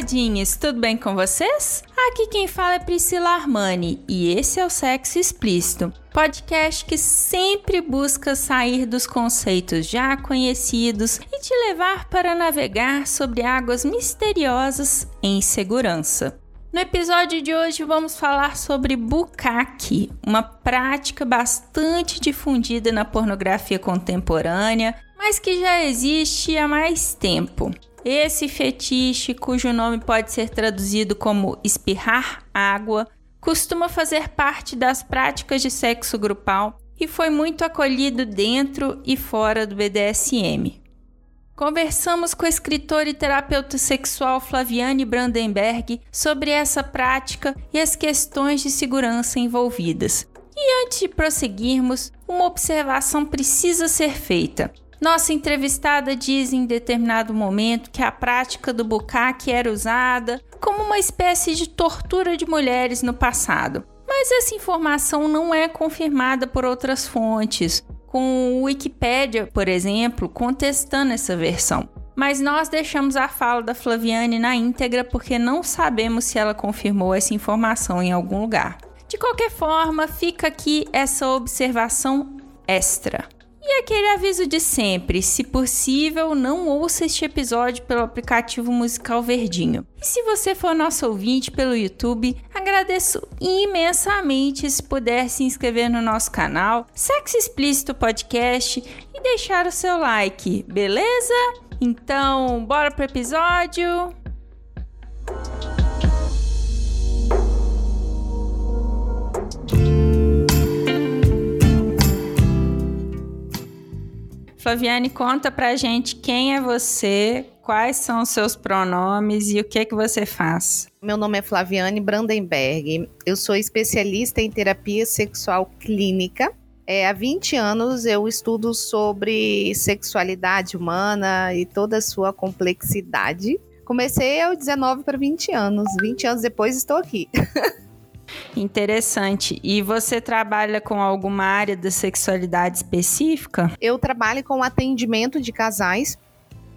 Taradinhas, tudo bem com vocês? Aqui quem fala é Priscila Armani e esse é o Sexo Explícito, podcast que sempre busca sair dos conceitos já conhecidos e te levar para navegar sobre águas misteriosas em segurança. No episódio de hoje vamos falar sobre bukkake, uma prática bastante difundida na pornografia contemporânea, mas que já existe há mais tempo. Esse fetiche, cujo nome pode ser traduzido como espirrar água, costuma fazer parte das práticas de sexo grupal e foi muito acolhido dentro e fora do BDSM. Conversamos com a escritora e terapeuta sexual Flaviane Brandenberg sobre essa prática e as questões de segurança envolvidas. E antes de prosseguirmos, uma observação precisa ser feita. Nossa entrevistada diz em determinado momento que a prática do bucaque era usada como uma espécie de tortura de mulheres no passado. Mas essa informação não é confirmada por outras fontes, com o Wikipedia, por exemplo, contestando essa versão. Mas nós deixamos a fala da Flaviane na íntegra porque não sabemos se ela confirmou essa informação em algum lugar. De qualquer forma, fica aqui essa observação extra. E aquele aviso de sempre: se possível, não ouça este episódio pelo aplicativo musical Verdinho. E se você for nosso ouvinte pelo YouTube, agradeço imensamente se puder se inscrever no nosso canal, Sexo Explícito Podcast e deixar o seu like, beleza? Então, bora pro episódio! Flaviane, conta pra gente quem é você, quais são os seus pronomes e o que é que você faz. Meu nome é Flaviane Brandenberg. Eu sou especialista em terapia sexual clínica. É, há 20 anos eu estudo sobre sexualidade humana e toda a sua complexidade. Comecei aos 19 para 20 anos. 20 anos depois estou aqui. Interessante. E você trabalha com alguma área da sexualidade específica? Eu trabalho com atendimento de casais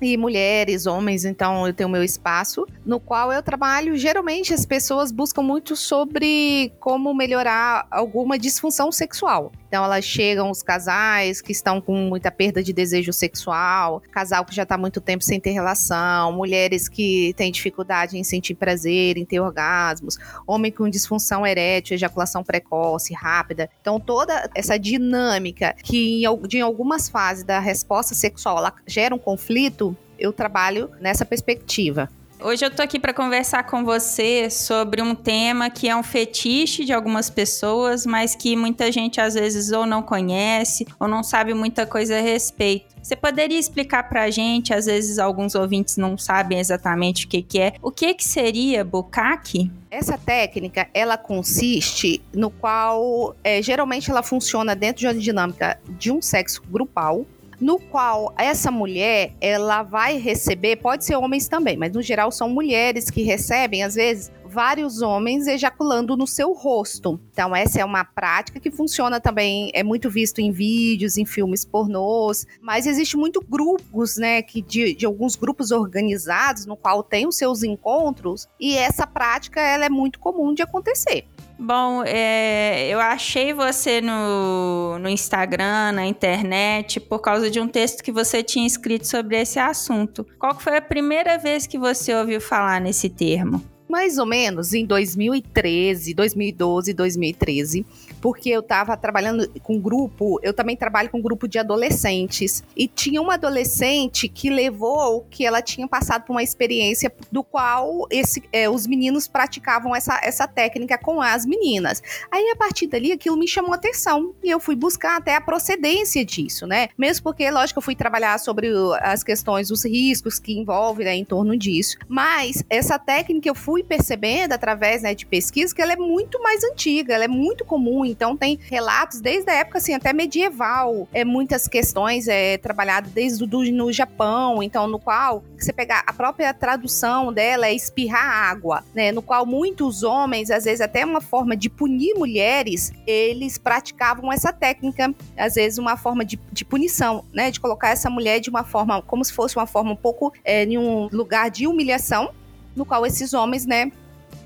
e mulheres, homens, então eu tenho meu espaço no qual eu trabalho. Geralmente as pessoas buscam muito sobre como melhorar alguma disfunção sexual. Então elas chegam os casais que estão com muita perda de desejo sexual, casal que já está muito tempo sem ter relação, mulheres que têm dificuldade em sentir prazer, em ter orgasmos, homem com disfunção erétil, ejaculação precoce, rápida. Então toda essa dinâmica que em algumas fases da resposta sexual ela gera um conflito, eu trabalho nessa perspectiva. Hoje eu tô aqui para conversar com você sobre um tema que é um fetiche de algumas pessoas, mas que muita gente às vezes ou não conhece ou não sabe muita coisa a respeito. Você poderia explicar para a gente, às vezes alguns ouvintes não sabem exatamente o que, que é, o que, que seria bukkake? Essa técnica, ela consiste no qual, é, geralmente ela funciona dentro de uma dinâmica de um sexo grupal, no qual essa mulher ela vai receber, pode ser homens também, mas no geral são mulheres que recebem às vezes vários homens ejaculando no seu rosto. Então essa é uma prática que funciona também, é muito visto em vídeos, em filmes pornôs, mas existe muito grupos, né, que de, de alguns grupos organizados no qual tem os seus encontros e essa prática ela é muito comum de acontecer. Bom, é, eu achei você no, no Instagram, na internet, por causa de um texto que você tinha escrito sobre esse assunto. Qual foi a primeira vez que você ouviu falar nesse termo? Mais ou menos em 2013, 2012, 2013, porque eu estava trabalhando com grupo, eu também trabalho com grupo de adolescentes, e tinha uma adolescente que levou que ela tinha passado por uma experiência do qual esse, é, os meninos praticavam essa, essa técnica com as meninas. Aí, a partir dali, aquilo me chamou atenção, e eu fui buscar até a procedência disso, né? Mesmo porque, lógico, eu fui trabalhar sobre as questões, os riscos que envolvem né, em torno disso, mas essa técnica eu fui percebendo através né, de pesquisa que ela é muito mais antiga, ela é muito comum então tem relatos desde a época assim até medieval, é muitas questões é trabalhado desde do, no Japão, então no qual você pegar a própria tradução dela é espirrar água, né, no qual muitos homens, às vezes até uma forma de punir mulheres, eles praticavam essa técnica, às vezes uma forma de, de punição, né, de colocar essa mulher de uma forma como se fosse uma forma um pouco é, em um lugar de humilhação, no qual esses homens, né,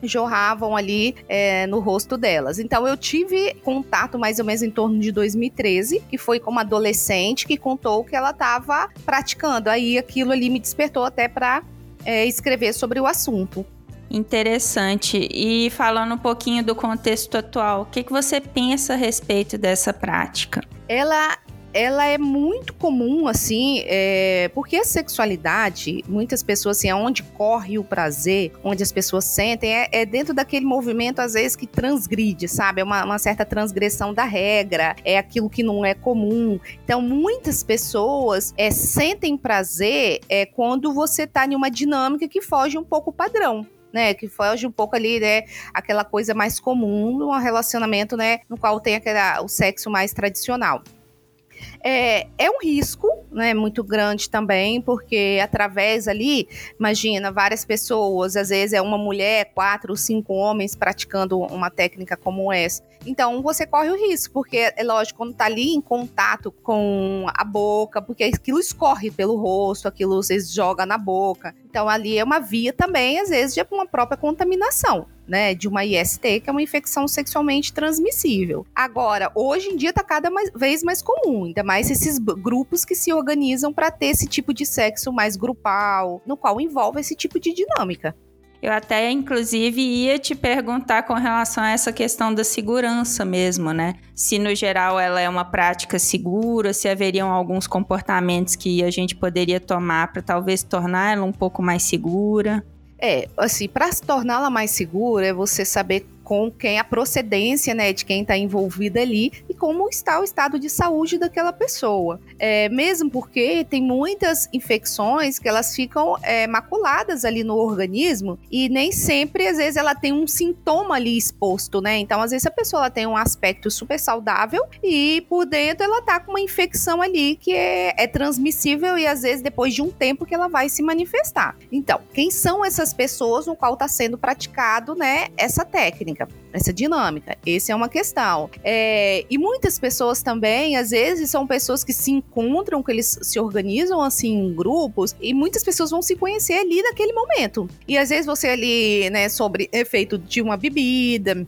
jorravam ali é, no rosto delas. Então eu tive contato mais ou menos em torno de 2013, que foi com uma adolescente que contou que ela estava praticando. Aí aquilo ali me despertou até para é, escrever sobre o assunto. Interessante. E falando um pouquinho do contexto atual, o que, que você pensa a respeito dessa prática? Ela ela é muito comum, assim, é, porque a sexualidade, muitas pessoas, assim, é onde corre o prazer, onde as pessoas sentem, é, é dentro daquele movimento, às vezes, que transgride, sabe? É uma, uma, certa transgressão da regra, é aquilo que não é comum. Então, muitas pessoas é, sentem prazer é, quando você tá em uma dinâmica que foge um pouco o padrão né, que foge um pouco ali, né, aquela coisa mais comum um relacionamento, né, no qual tem aquela, o sexo mais tradicional. É, é um risco, né, muito grande também, porque através ali, imagina, várias pessoas, às vezes é uma mulher, quatro, cinco homens praticando uma técnica como essa. Então você corre o risco, porque é lógico, quando tá ali em contato com a boca, porque aquilo escorre pelo rosto, aquilo você joga na boca. Então ali é uma via também, às vezes, de uma própria contaminação né, de uma IST, que é uma infecção sexualmente transmissível. Agora, hoje em dia está cada vez mais comum, ainda mais esses grupos que se organizam para ter esse tipo de sexo mais grupal, no qual envolve esse tipo de dinâmica. Eu até, inclusive, ia te perguntar com relação a essa questão da segurança mesmo, né? Se, no geral, ela é uma prática segura, se haveriam alguns comportamentos que a gente poderia tomar para talvez tornar ela um pouco mais segura. É, assim, para se torná-la mais segura, é você saber com quem a procedência, né, de quem está envolvido ali e como está o estado de saúde daquela pessoa. É, mesmo porque tem muitas infecções que elas ficam é, maculadas ali no organismo e nem sempre, às vezes, ela tem um sintoma ali exposto, né? Então, às vezes, a pessoa ela tem um aspecto super saudável e por dentro ela tá com uma infecção ali que é, é transmissível e às vezes depois de um tempo que ela vai se manifestar. Então, quem são essas pessoas no qual está sendo praticado, né, essa técnica? Dinâmica, essa dinâmica. Essa é uma questão. É, e muitas pessoas também, às vezes, são pessoas que se encontram, que eles se organizam assim em grupos, e muitas pessoas vão se conhecer ali naquele momento. E às vezes você ali, né, sobre efeito de uma bebida,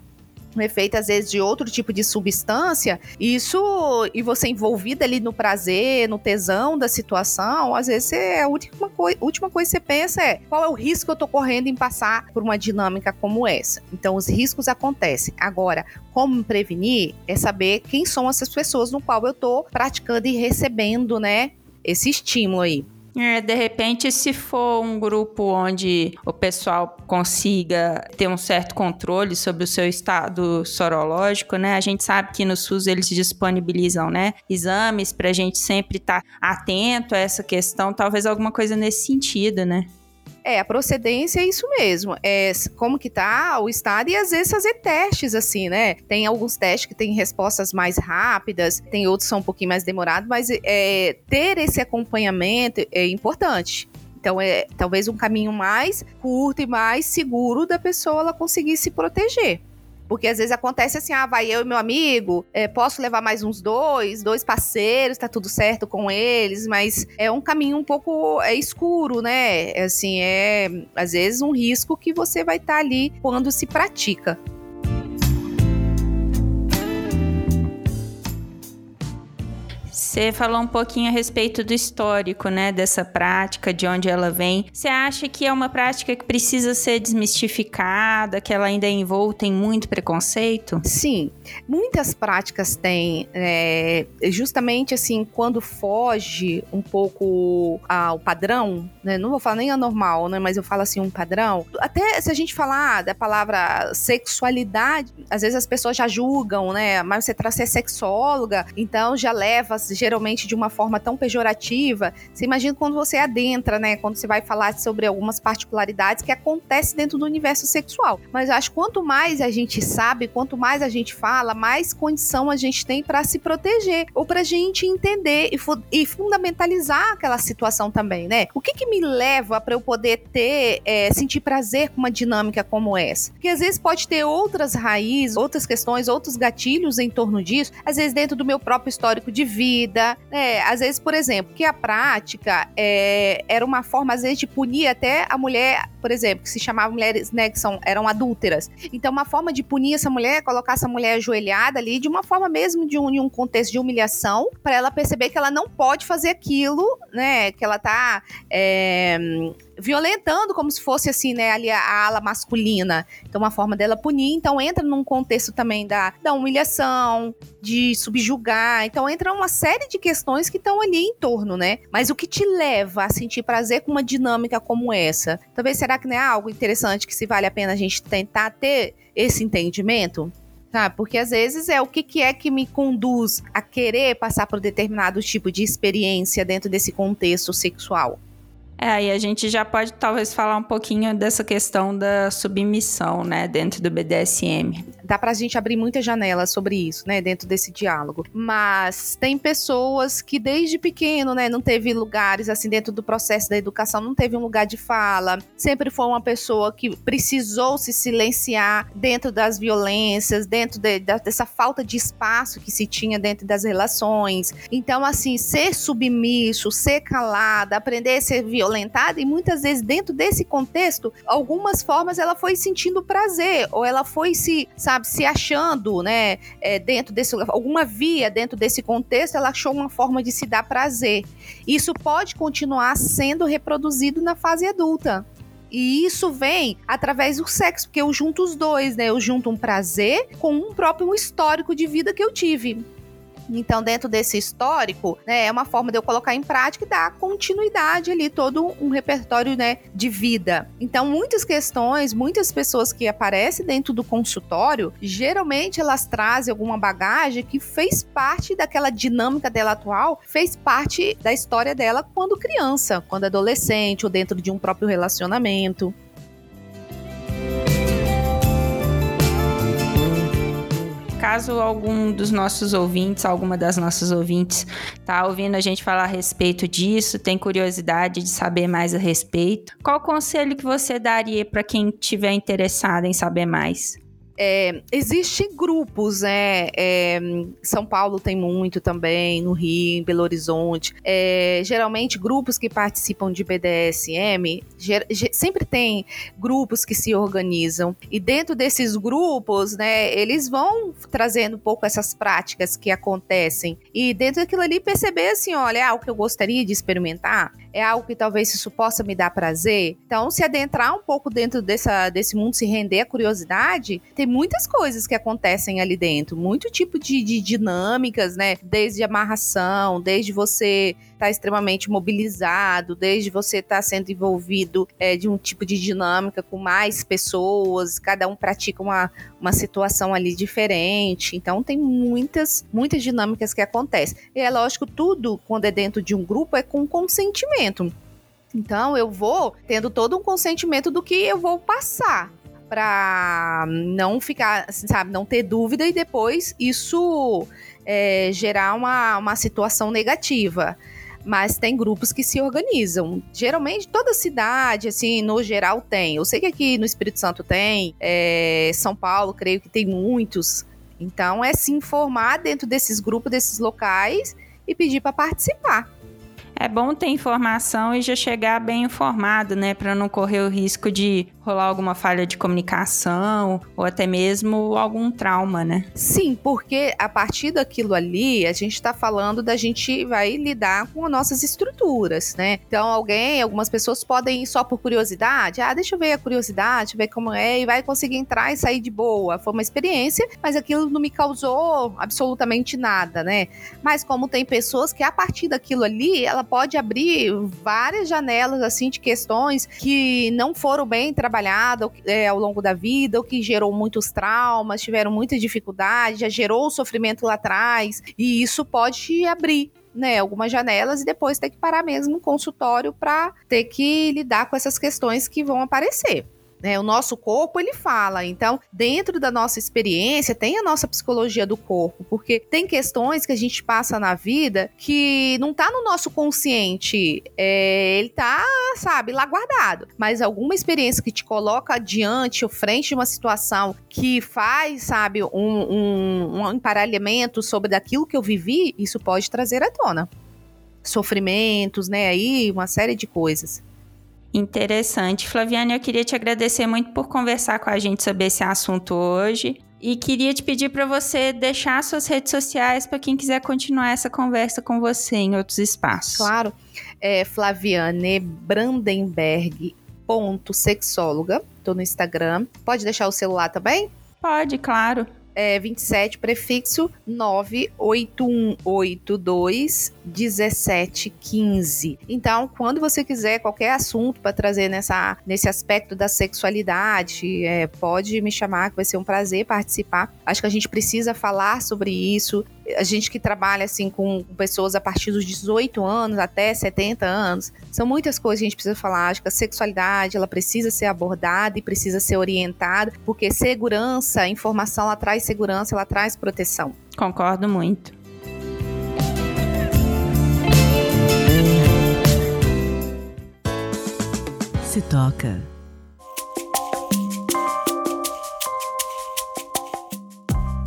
um efeito às vezes de outro tipo de substância, isso e você envolvida ali no prazer, no tesão da situação, às vezes é a última, coi última coisa que você pensa é qual é o risco que eu tô correndo em passar por uma dinâmica como essa. Então os riscos acontecem. Agora, como prevenir é saber quem são essas pessoas no qual eu tô praticando e recebendo, né, esse estímulo aí. É, de repente, se for um grupo onde o pessoal consiga ter um certo controle sobre o seu estado sorológico, né? A gente sabe que no SUS eles disponibilizam, né, exames para a gente sempre estar tá atento a essa questão, talvez alguma coisa nesse sentido, né? É, a procedência é isso mesmo. É como que tá o estado e às vezes fazer testes assim, né? Tem alguns testes que têm respostas mais rápidas, tem outros que são um pouquinho mais demorados, mas é, ter esse acompanhamento é importante. Então é talvez um caminho mais curto e mais seguro da pessoa ela conseguir se proteger. Porque às vezes acontece assim, ah, vai eu e meu amigo, é, posso levar mais uns dois, dois parceiros, tá tudo certo com eles, mas é um caminho um pouco é, escuro, né? É, assim, é às vezes um risco que você vai estar tá ali quando se pratica. Você falou um pouquinho a respeito do histórico, né, dessa prática, de onde ela vem. Você acha que é uma prática que precisa ser desmistificada, que ela ainda é envolta em muito preconceito? Sim, muitas práticas têm, é, justamente assim, quando foge um pouco ao padrão, né, não vou falar nem anormal, né, mas eu falo assim, um padrão. Até se a gente falar da palavra sexualidade, às vezes as pessoas já julgam, né, mas você traz ser sexóloga, então já leva geralmente de uma forma tão pejorativa. Você imagina quando você adentra, né? Quando você vai falar sobre algumas particularidades que acontecem dentro do universo sexual. Mas eu acho que quanto mais a gente sabe, quanto mais a gente fala, mais condição a gente tem para se proteger ou para a gente entender e, fu e, fundamentalizar aquela situação também, né? O que, que me leva para eu poder ter, é, sentir prazer com uma dinâmica como essa? Porque às vezes pode ter outras raízes, outras questões, outros gatilhos em torno disso, às vezes dentro do meu próprio histórico de vida, né? Às vezes, por exemplo, que a prática é, era uma forma, às vezes, de punir até a mulher, por exemplo, que se chamava mulheres, né, que são, eram adúlteras. Então, uma forma de punir essa mulher colocar essa mulher ajoelhada ali, de uma forma mesmo de um, de um contexto de humilhação, para ela perceber que ela não pode fazer aquilo, né, que ela tá. É, violentando como se fosse assim, né, ali a, ala masculina. Então, uma forma dela punir. Então, entra num contexto também da, da humilhação, de subjugar. Então, entra uma série de questões que estão ali em torno, né? Mas o que te leva a sentir prazer com uma dinâmica como essa? Talvez será que não é algo interessante que se vale a pena a gente tentar ter esse entendimento? Tá, porque às vezes é o que, que é que me conduz a querer passar por determinado tipo de experiência dentro desse contexto sexual. É, aí a gente já pode talvez falar um pouquinho dessa questão da submissão, né, dentro do BDSM dá pra gente abrir muitas janelas sobre isso, né, dentro desse diálogo. Mas tem pessoas que desde pequeno, né, não teve lugares assim dentro do processo da educação, não teve um lugar de fala, sempre foi uma pessoa que precisou se silenciar dentro das violências, dentro de, dessa falta de espaço que se tinha dentro das relações. Então, assim, ser submisso, ser calada, aprender a ser violentada e muitas vezes dentro desse contexto, algumas formas ela foi sentindo prazer ou ela foi se, sabe, se achando, né, é, dentro desse alguma via dentro desse contexto, ela achou uma forma de se dar prazer. Isso pode continuar sendo reproduzido na fase adulta. E isso vem através do sexo, porque eu junto os dois, né? Eu junto um prazer com um próprio histórico de vida que eu tive. Então, dentro desse histórico, né, é uma forma de eu colocar em prática e dar continuidade ali, todo um repertório né, de vida. Então, muitas questões, muitas pessoas que aparecem dentro do consultório, geralmente elas trazem alguma bagagem que fez parte daquela dinâmica dela atual, fez parte da história dela quando criança, quando adolescente ou dentro de um próprio relacionamento. Caso algum dos nossos ouvintes, alguma das nossas ouvintes, tá ouvindo a gente falar a respeito disso, tem curiosidade de saber mais a respeito, qual conselho que você daria para quem tiver interessado em saber mais? É, Existem grupos, né? É, São Paulo tem muito também, no Rio, em Belo Horizonte. É, geralmente, grupos que participam de BDSM, ger, sempre tem grupos que se organizam. E dentro desses grupos, né, eles vão trazendo um pouco essas práticas que acontecem. E dentro daquilo ali, perceber assim: olha, é algo que eu gostaria de experimentar é algo que talvez isso possa me dar prazer. Então, se adentrar um pouco dentro dessa, desse mundo, se render à curiosidade, tem muitas coisas que acontecem ali dentro, muito tipo de, de dinâmicas, né? Desde amarração, desde você estar tá extremamente mobilizado, desde você estar tá sendo envolvido é, de um tipo de dinâmica com mais pessoas, cada um pratica uma, uma situação ali diferente. Então, tem muitas, muitas dinâmicas que acontecem. E é lógico, tudo, quando é dentro de um grupo, é com consentimento. Então eu vou tendo todo um consentimento do que eu vou passar para não ficar, assim, sabe, não ter dúvida e depois isso é, gerar uma, uma situação negativa. Mas tem grupos que se organizam. Geralmente, toda cidade, assim, no geral, tem. Eu sei que aqui no Espírito Santo tem, é, São Paulo, creio que tem muitos. Então, é se informar dentro desses grupos, desses locais e pedir para participar. É bom ter informação e já chegar bem informado, né, para não correr o risco de rolar alguma falha de comunicação ou até mesmo algum trauma, né? Sim, porque a partir daquilo ali, a gente está falando da gente vai lidar com as nossas estruturas, né? Então, alguém, algumas pessoas podem ir só por curiosidade, ah, deixa eu ver a curiosidade, ver como é, e vai conseguir entrar e sair de boa. Foi uma experiência, mas aquilo não me causou absolutamente nada, né? Mas como tem pessoas que a partir daquilo ali, ela pode abrir várias janelas assim de questões que não foram bem trabalhadas trabalhada é, ao longo da vida, o que gerou muitos traumas, tiveram muita dificuldade, já gerou sofrimento lá atrás, e isso pode abrir né, algumas janelas e depois ter que parar mesmo o consultório para ter que lidar com essas questões que vão aparecer. Né? O nosso corpo, ele fala. Então, dentro da nossa experiência, tem a nossa psicologia do corpo, porque tem questões que a gente passa na vida que não tá no nosso consciente, é, ele tá, sabe, lá guardado. Mas alguma experiência que te coloca adiante ou frente de uma situação que faz, sabe, um, um, um emparelhamento sobre daquilo que eu vivi, isso pode trazer à tona. Sofrimentos, né, aí, uma série de coisas. Interessante. Flaviane, eu queria te agradecer muito por conversar com a gente sobre esse assunto hoje. E queria te pedir para você deixar suas redes sociais para quem quiser continuar essa conversa com você em outros espaços. Claro. É Flaviane Brandenberg ponto sexóloga. Tô no Instagram. Pode deixar o celular também? Pode, claro é, 27, prefixo 98182 1715. Então, quando você quiser qualquer assunto para trazer nessa, nesse aspecto da sexualidade, é, pode me chamar, que vai ser um prazer participar. Acho que a gente precisa falar sobre isso. A gente que trabalha assim com pessoas a partir dos 18 anos até 70 anos, são muitas coisas que a gente precisa falar. Acho que a sexualidade ela precisa ser abordada e precisa ser orientada, porque segurança, informação ela traz segurança, ela traz proteção. Concordo muito. Se toca.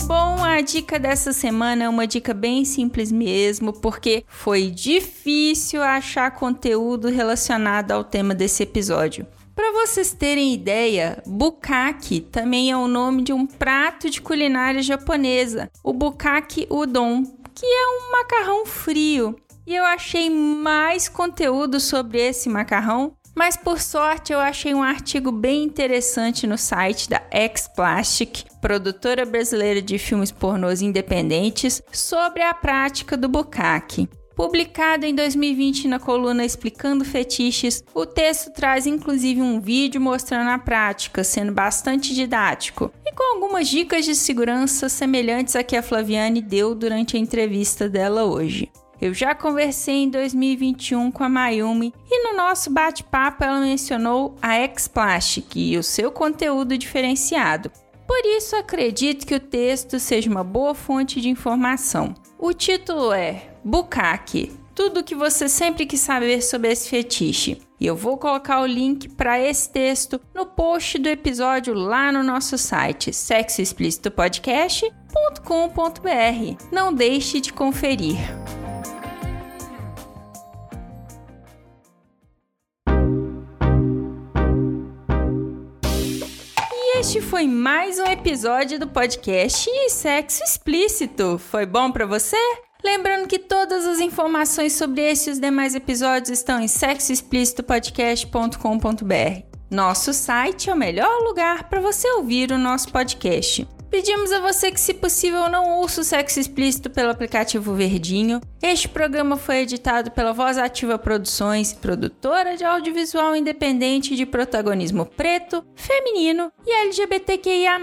Bom, a dica dessa semana é uma dica bem simples mesmo, porque foi difícil achar conteúdo relacionado ao tema desse episódio. Para vocês terem ideia, bukkake também é o nome de um prato de culinária japonesa, o bukkake udon, que é um macarrão frio. E eu achei mais conteúdo sobre esse macarrão mas por sorte eu achei um artigo bem interessante no site da X-Plastic, produtora brasileira de filmes pornôs independentes, sobre a prática do bukkake. Publicado em 2020 na coluna Explicando Fetiches, o texto traz inclusive um vídeo mostrando a prática, sendo bastante didático, e com algumas dicas de segurança semelhantes a que a Flaviane deu durante a entrevista dela hoje. Eu já conversei em 2021 com a Mayumi e no nosso bate-papo ela mencionou a X-Plastic e o seu conteúdo diferenciado. Por isso acredito que o texto seja uma boa fonte de informação. O título é Bukake, tudo o que você sempre quis saber sobre esse fetiche. E eu vou colocar o link para esse texto no post do episódio lá no nosso site sexoexplicitopodcast.com.br. Não deixe de conferir. Foi mais um episódio do podcast Sexo Explícito. Foi bom para você? Lembrando que todas as informações sobre este e os demais episódios estão em sexoexplicitopodcast.com.br. Nosso site é o melhor lugar para você ouvir o nosso podcast. Pedimos a você que, se possível, não ouça o sexo explícito pelo aplicativo Verdinho. Este programa foi editado pela Voz Ativa Produções, produtora de audiovisual independente de protagonismo preto, feminino e LGBTQIA+.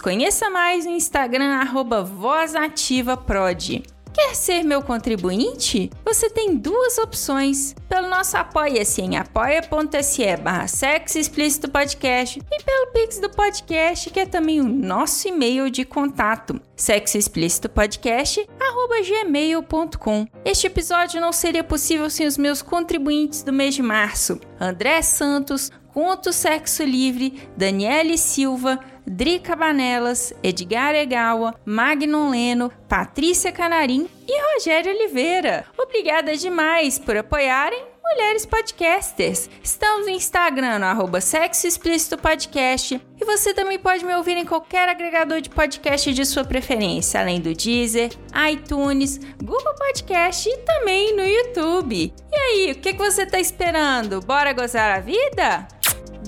Conheça mais no Instagram, VozAtivaProd. Quer ser meu contribuinte? Você tem duas opções. Pelo nosso Apoia-se em apoia.se barra Sexo Explícito Podcast e pelo Pix do podcast, que é também o nosso e-mail de contato, sexoexplicitopodcast.gmail.com Este episódio não seria possível sem os meus contribuintes do mês de março. André Santos, Conto Sexo Livre, Daniele Silva, Drica Banelas, Edgar Egawa, Magnum Leno, Patrícia Canarim e Rogério Oliveira. Obrigada demais por apoiarem Mulheres Podcasters. Estamos no Instagram, no Sexo Explícito Podcast. E você também pode me ouvir em qualquer agregador de podcast de sua preferência, além do Deezer, iTunes, Google Podcast e também no YouTube. E aí, o que, que você está esperando? Bora gozar a vida?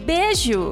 Beijo!